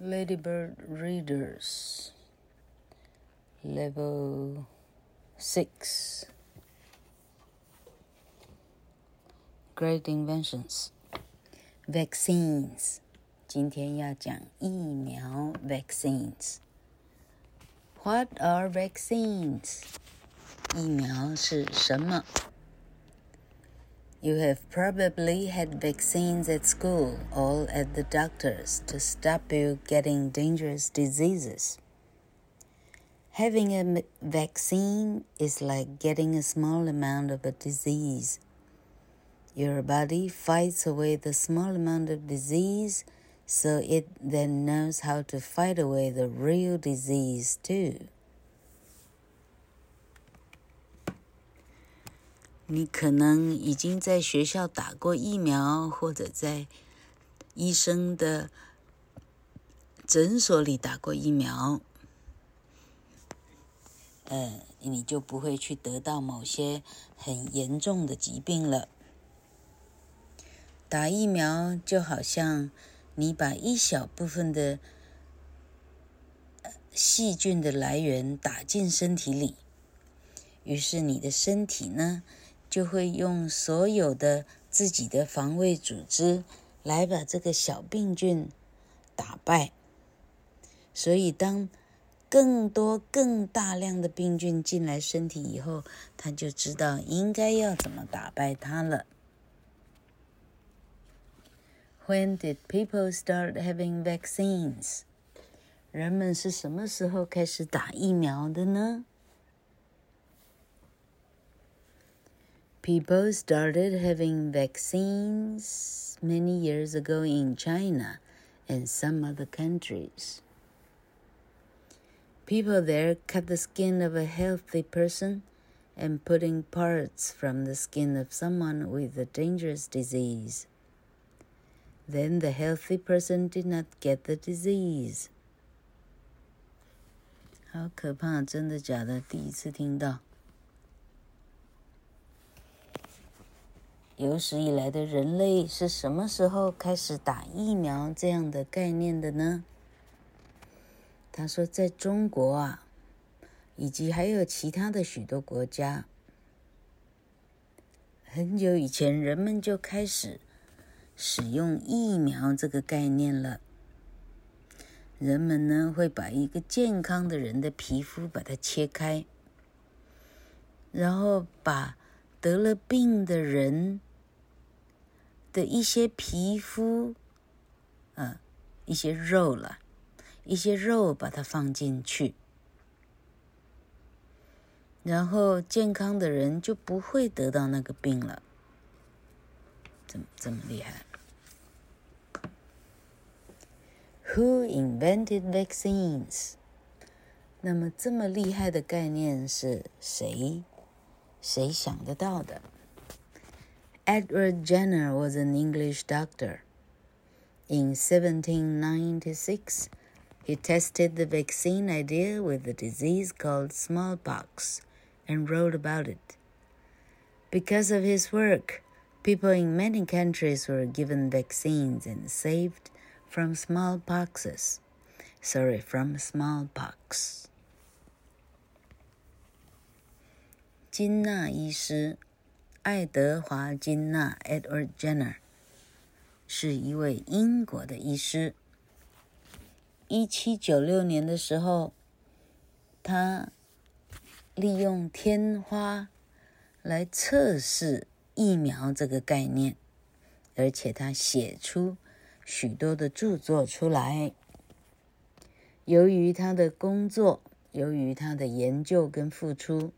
Ladybird Readers Level 6 Great Inventions Vaccines 今天要讲疫苗 Vaccines What are vaccines? 疫苗是什么 ？You have probably had vaccines at school or at the doctor's to stop you getting dangerous diseases. Having a vaccine is like getting a small amount of a disease. Your body fights away the small amount of disease so it then knows how to fight away the real disease too. 你可能已经在学校打过疫苗，或者在医生的诊所里打过疫苗，呃，你就不会去得到某些很严重的疾病了。打疫苗就好像你把一小部分的细菌的来源打进身体里，于是你的身体呢，就会用所有的自己的防卫组织来把这个小病菌打败。所以，当更多、更大量的病菌进来身体以后，他就知道应该要怎么打败它了。When did people start having vaccines？人们是什么时候开始打疫苗的呢 ？People started having vaccines many years ago in China and some other countries. People there cut the skin of a healthy person and put in parts from the skin of someone with a dangerous disease. Then the healthy person did not get the disease. 好可怕，真的假的？第一次听到。 有史以来的人类是什么时候开始打疫苗这样的概念的呢？他说，在中国啊，以及还有其他的许多国家，很久以前人们就开始使用疫苗这个概念了。人们呢，会把一个健康的人的皮肤把它切开，然后把得了病的人的一些皮肤，呃，一些肉了，一些肉把它放进去，然后健康的人就不会得到那个病了。怎么这么厉害？Who invented vaccines？那么这么厉害的概念是谁？谁想得到的 ？Edward Jenner was an English doctor. In 1796, he tested the vaccine idea with a disease called smallpox and wrote about it. Because of his work, people in many countries were given vaccines and saved from smallpoxes. Sorry, from smallpox. 金纳医师。 爱德华·金纳 （Edward Jenner） 是一位英国的医师。一七九六年的时候，他利用天花来测试疫苗这个概念，而且他写出许多的著作出来。由于他的工作，由于他的研究跟付出，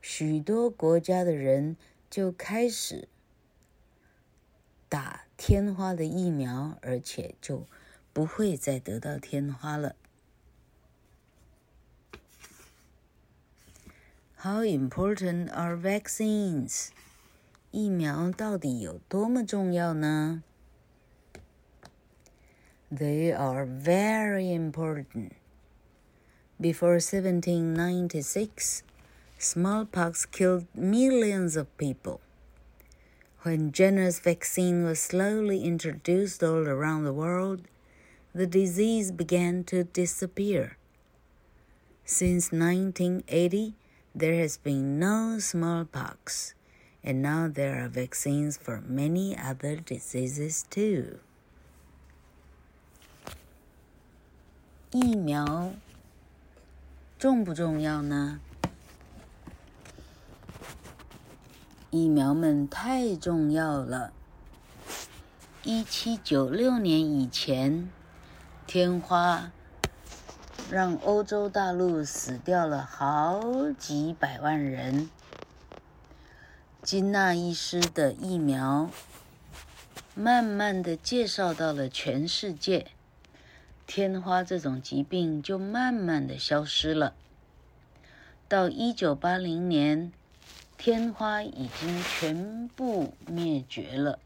许多国家的人。就开始打天花的疫苗，而且就不会再得到天花了。How important are vaccines？疫苗到底有多么重要呢？They are very important. Before 1796. Smallpox killed millions of people. When Jenner's vaccine was slowly introduced all around the world, the disease began to disappear. Since 1980, there has been no smallpox, and now there are vaccines for many other diseases too. 疫苗重不重要呢？ 疫苗们太重要了。一七九六年以前，天花让欧洲大陆死掉了好几百万人。金纳医师的疫苗慢慢的介绍到了全世界，天花这种疾病就慢慢的消失了。到一九八零年，天花已经全部灭绝了。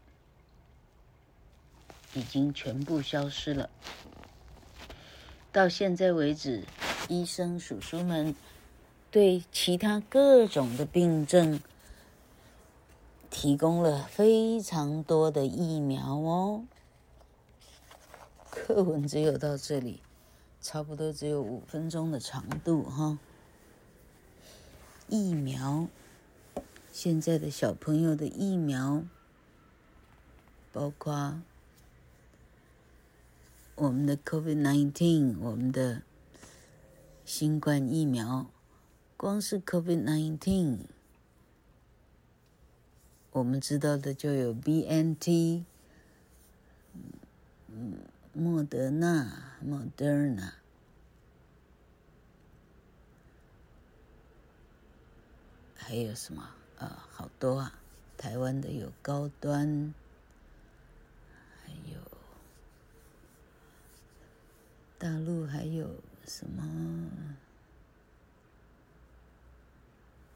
已经全部消失了。到现在为止，医生叔叔们对其他各种的病症提供了非常多的疫苗哦。课文只有到这里，差不多只有五分钟的长度哈。疫苗，现在的小朋友的疫苗，包括。我们的 COVID-19，我们的新冠疫苗，光是 COVID-19，我们知道的就有 BNT，莫德纳，Moderna，还有什么？啊，好多啊！台湾的有高端。还有大陆还有什么？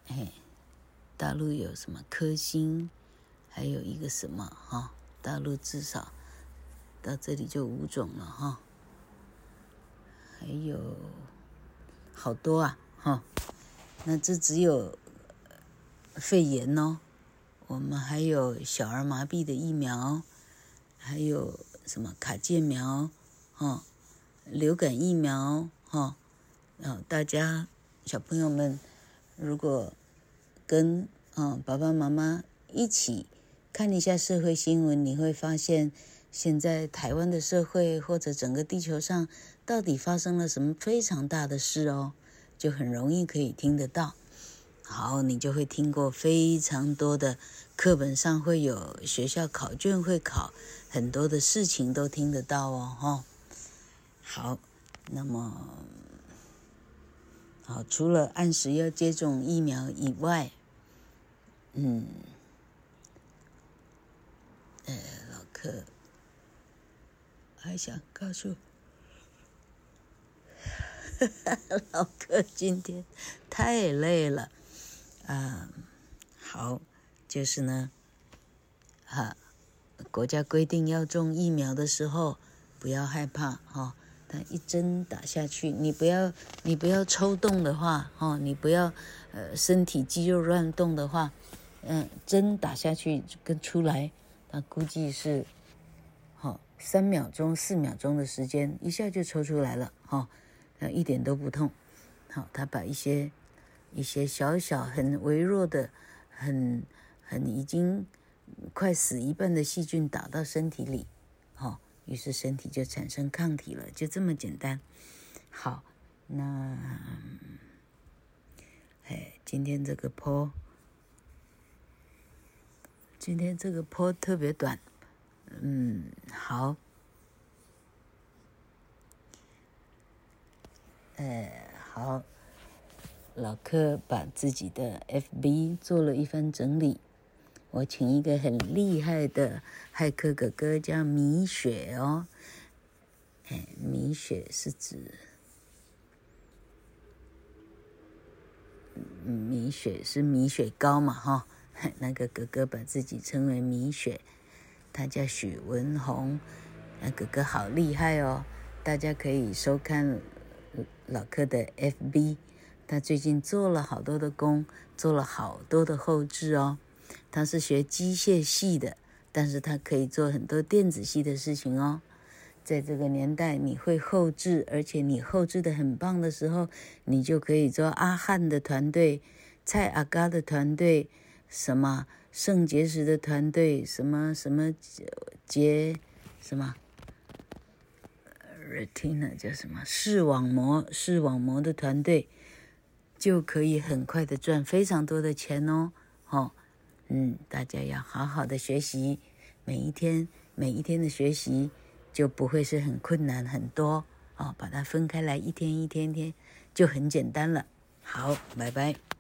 哎，大陆有什么科兴？还有一个什么哈？大陆至少到这里就五种了哈。还有好多啊哈。那这只有肺炎哦。我们还有小儿麻痹的疫苗，还有什么卡介苗哈？流感疫苗，哈，啊，大家小朋友们，如果跟啊爸爸妈妈一起看一下社会新闻，你会发现现在台湾的社会或者整个地球上到底发生了什么非常大的事哦，就很容易可以听得到。好，你就会听过非常多的课本上会有，学校考卷会考很多的事情都听得到哦，哈。好，那么好，除了按时要接种疫苗以外，嗯，呃，老柯还想告诉，老柯今天太累了，啊，好，就是呢，哈，国家规定要种疫苗的时候，不要害怕哈。它一针打下去，你不要你不要抽动的话，哦，你不要呃身体肌肉乱动的话，嗯，针打下去跟出来，他估计是，好三秒钟四秒钟的时间，一下就抽出来了，哈，一点都不痛，好，他把一些一些小小很微弱的，很很已经快死一半的细菌打到身体里，哦。于是身体就产生抗体了，就这么简单。好，那，哎，今天这个坡，今天这个坡特别短，嗯，好，哎，好，老柯把自己的 FB 做了一番整理。我请一个很厉害的骇客哥哥叫米雪哦，哎，米雪是指，米雪是米雪糕嘛哈？那个哥哥把自己称为米雪，他叫许文宏，那哥哥好厉害哦，大家可以收看老柯的 FB，他最近做了好多的工，做了好多的后置哦。他是学机械系的，但是他可以做很多电子系的事情哦。在这个年代，你会后置，而且你后置的很棒的时候，你就可以做阿汉的团队、蔡阿嘎的团队、什么圣结石的团队、什么什么结什么 retina 叫什么视网膜视网膜的团队，就可以很快的赚非常多的钱哦。哦，嗯，大家要好好的学习，每一天每一天的学习。就不会是很困难很多哦，把它分开来，一天一天天就很简单了。好，拜拜。